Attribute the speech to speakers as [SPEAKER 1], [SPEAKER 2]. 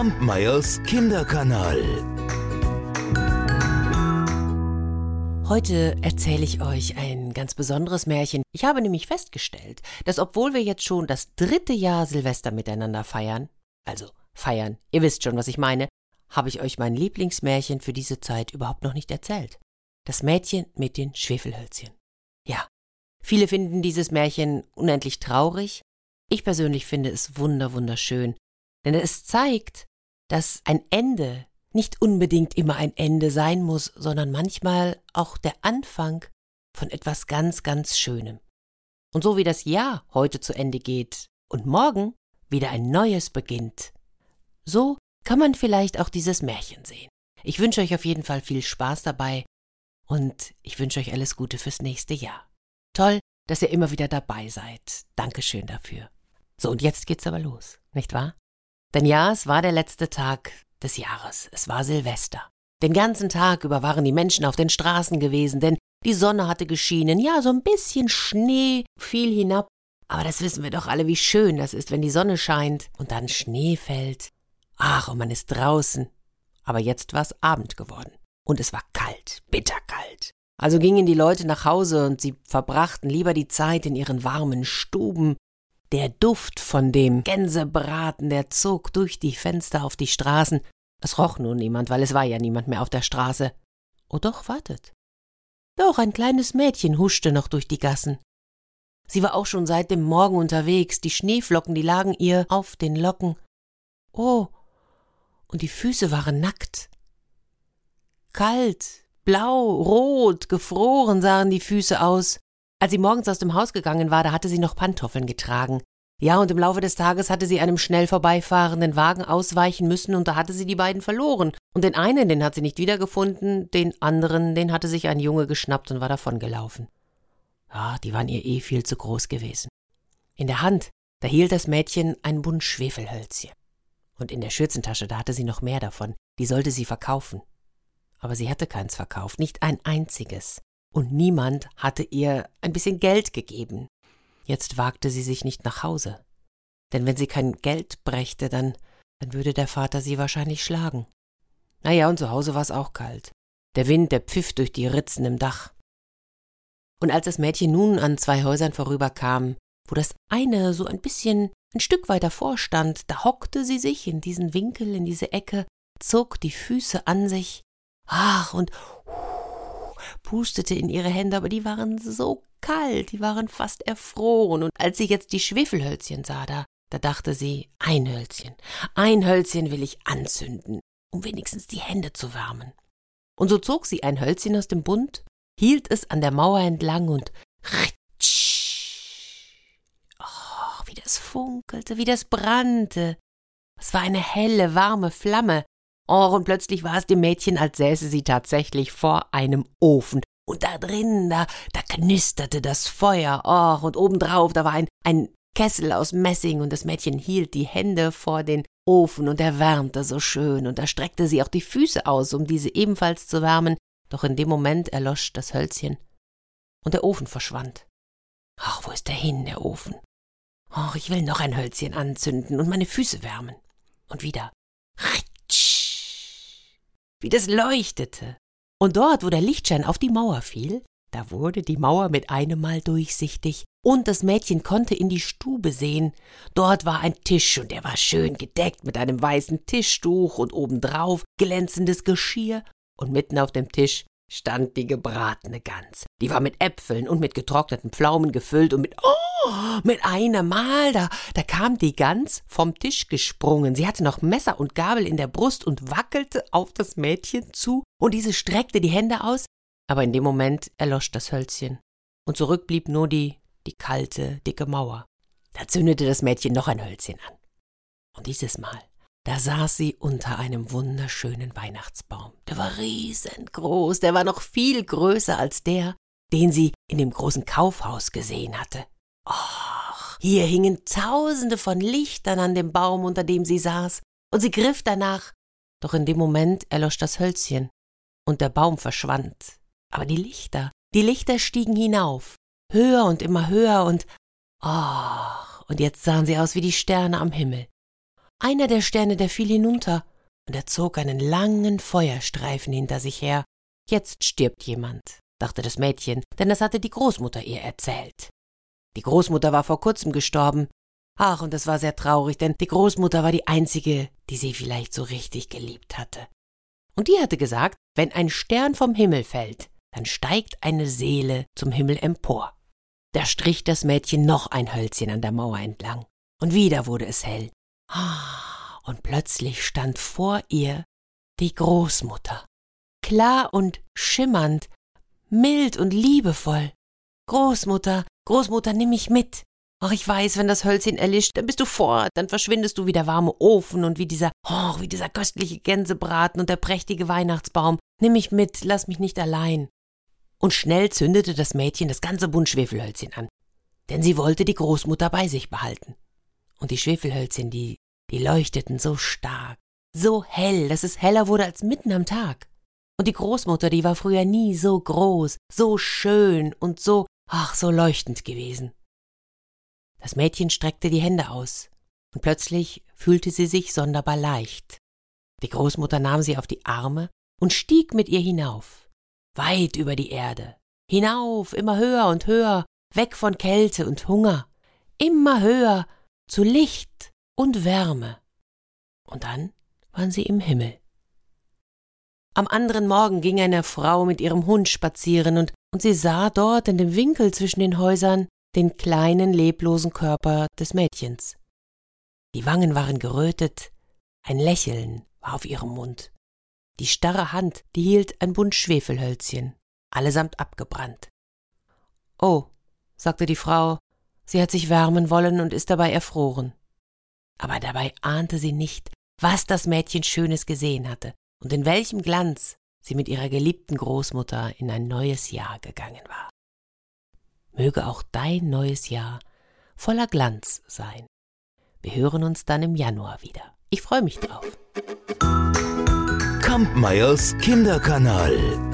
[SPEAKER 1] Kampmeyers Kinderkanal.
[SPEAKER 2] Heute erzähle ich euch ein ganz besonderes Märchen. Ich habe nämlich festgestellt, dass obwohl wir jetzt schon das dritte Jahr Silvester miteinander feiern, also feiern, ihr wisst schon, was ich meine, habe ich euch mein Lieblingsmärchen für diese Zeit überhaupt noch nicht erzählt. Das Mädchen mit den Schwefelhölzchen. Ja, viele finden dieses Märchen unendlich traurig. Ich persönlich finde es wunder wunderschön, denn es zeigt, dass ein Ende nicht unbedingt immer ein Ende sein muss, sondern manchmal auch der Anfang von etwas ganz, ganz Schönem. Und so wie das Jahr heute zu Ende geht und morgen wieder ein neues beginnt, so kann man vielleicht auch dieses Märchen sehen. Ich wünsche euch auf jeden Fall viel Spaß dabei und ich wünsche euch alles Gute fürs nächste Jahr. Toll, dass ihr immer wieder dabei seid. Dankeschön dafür. So, und jetzt geht's aber los, nicht wahr? Denn ja, es war der letzte Tag des Jahres. Es war Silvester. Den ganzen Tag über waren die Menschen auf den Straßen gewesen, denn die Sonne hatte geschienen, ja, so ein bisschen Schnee fiel hinab. Aber das wissen wir doch alle, wie schön das ist, wenn die Sonne scheint und dann Schnee fällt. Ach, und man ist draußen. Aber jetzt war es Abend geworden. Und es war kalt, bitterkalt. Also gingen die Leute nach Hause und sie verbrachten lieber die Zeit in ihren warmen Stuben. Der Duft von dem Gänsebraten, der zog durch die Fenster auf die Straßen. Es roch nun niemand, weil es war ja niemand mehr auf der Straße. Oh doch, wartet. Doch, ein kleines Mädchen huschte noch durch die Gassen. Sie war auch schon seit dem Morgen unterwegs, die Schneeflocken, die lagen ihr auf den Locken. Oh, und die Füße waren nackt. Kalt, blau, rot, gefroren sahen die Füße aus. Als sie morgens aus dem Haus gegangen war, da hatte sie noch Pantoffeln getragen. Ja, und im Laufe des Tages hatte sie einem schnell vorbeifahrenden Wagen ausweichen müssen, und da hatte sie die beiden verloren. Und den einen, den hat sie nicht wiedergefunden, den anderen, den hatte sich ein Junge geschnappt und war davongelaufen. Ja, die waren ihr eh viel zu groß gewesen. In der Hand, da hielt das Mädchen ein Bund Schwefelhölzchen. Und in der Schürzentasche, da hatte sie noch mehr davon, die sollte sie verkaufen. Aber sie hatte keins verkauft, nicht ein einziges. Und niemand hatte ihr ein bisschen Geld gegeben. Jetzt wagte sie sich nicht nach Hause. Denn wenn sie kein Geld brächte, dann, dann würde der Vater sie wahrscheinlich schlagen. Na ja, und zu Hause war es auch kalt. Der Wind, der pfiff durch die Ritzen im Dach. Und als das Mädchen nun an zwei Häusern vorüberkam, wo das eine so ein bisschen ein Stück weiter vorstand, da hockte sie sich in diesen Winkel, in diese Ecke, zog die Füße an sich, ach, und pustete in ihre Hände, aber die waren so kalt, die waren fast erfroren, und als sie jetzt die Schwefelhölzchen sah, da, da dachte sie, ein Hölzchen, ein Hölzchen will ich anzünden, um wenigstens die Hände zu wärmen. Und so zog sie ein Hölzchen aus dem Bund, hielt es an der Mauer entlang und es funkelte, wie das brannte. Es war eine helle, warme Flamme. Oh, und plötzlich war es dem Mädchen, als säße sie tatsächlich vor einem Ofen. Und da drinnen, da, da knisterte das Feuer. Oh, und obendrauf, da war ein, ein Kessel aus Messing und das Mädchen hielt die Hände vor den Ofen und er wärmte so schön und da streckte sie auch die Füße aus, um diese ebenfalls zu wärmen. Doch in dem Moment erlosch das Hölzchen und der Ofen verschwand. Ach, wo ist der hin, der Ofen? Oh, ich will noch ein Hölzchen anzünden und meine Füße wärmen. Und wieder. Ritsch, wie das leuchtete. Und dort, wo der Lichtschein auf die Mauer fiel, da wurde die Mauer mit einem Mal durchsichtig, und das Mädchen konnte in die Stube sehen. Dort war ein Tisch, und der war schön gedeckt mit einem weißen Tischtuch und obendrauf glänzendes Geschirr, und mitten auf dem Tisch stand die gebratene Gans. Die war mit Äpfeln und mit getrockneten Pflaumen gefüllt und mit oh, mit einem Mal, da, da kam die Gans vom Tisch gesprungen. Sie hatte noch Messer und Gabel in der Brust und wackelte auf das Mädchen zu, und diese streckte die Hände aus, aber in dem Moment erlosch das Hölzchen, und zurück blieb nur die, die kalte, dicke Mauer. Da zündete das Mädchen noch ein Hölzchen an. Und dieses Mal da saß sie unter einem wunderschönen Weihnachtsbaum. Der war riesengroß, der war noch viel größer als der, den sie in dem großen Kaufhaus gesehen hatte. Och, hier hingen tausende von Lichtern an dem Baum, unter dem sie saß, und sie griff danach. Doch in dem Moment erlosch das Hölzchen, und der Baum verschwand. Aber die Lichter, die Lichter stiegen hinauf, höher und immer höher, und oh, und jetzt sahen sie aus wie die Sterne am Himmel. Einer der Sterne, der fiel hinunter, und er zog einen langen Feuerstreifen hinter sich her. Jetzt stirbt jemand, dachte das Mädchen, denn das hatte die Großmutter ihr erzählt. Die Großmutter war vor kurzem gestorben. Ach, und das war sehr traurig, denn die Großmutter war die einzige, die sie vielleicht so richtig geliebt hatte. Und die hatte gesagt, wenn ein Stern vom Himmel fällt, dann steigt eine Seele zum Himmel empor. Da strich das Mädchen noch ein Hölzchen an der Mauer entlang. Und wieder wurde es hell. Und plötzlich stand vor ihr die Großmutter. Klar und schimmernd, mild und liebevoll. Großmutter, Großmutter, nimm mich mit. Ach, ich weiß, wenn das Hölzchen erlischt, dann bist du fort, dann verschwindest du wie der warme Ofen und wie dieser, oh, wie dieser köstliche Gänsebraten und der prächtige Weihnachtsbaum. Nimm mich mit, lass mich nicht allein und schnell zündete das Mädchen das ganze Bund Schwefelhölzchen an, denn sie wollte die Großmutter bei sich behalten. Und die Schwefelhölzchen, die, die leuchteten so stark, so hell, dass es heller wurde als mitten am Tag. Und die Großmutter, die war früher nie so groß, so schön und so, ach, so leuchtend gewesen. Das Mädchen streckte die Hände aus, und plötzlich fühlte sie sich sonderbar leicht. Die Großmutter nahm sie auf die Arme und stieg mit ihr hinauf weit über die Erde, hinauf, immer höher und höher, weg von Kälte und Hunger, immer höher zu Licht und Wärme. Und dann waren sie im Himmel. Am anderen Morgen ging eine Frau mit ihrem Hund spazieren und, und sie sah dort in dem Winkel zwischen den Häusern den kleinen leblosen Körper des Mädchens. Die Wangen waren gerötet, ein Lächeln war auf ihrem Mund. Die starre Hand, die hielt ein Bund Schwefelhölzchen, allesamt abgebrannt. Oh, sagte die Frau, sie hat sich wärmen wollen und ist dabei erfroren. Aber dabei ahnte sie nicht, was das Mädchen Schönes gesehen hatte und in welchem Glanz sie mit ihrer geliebten Großmutter in ein neues Jahr gegangen war. Möge auch dein neues Jahr voller Glanz sein. Wir hören uns dann im Januar wieder. Ich freue mich drauf.
[SPEAKER 1] Kampmeyers Kinderkanal.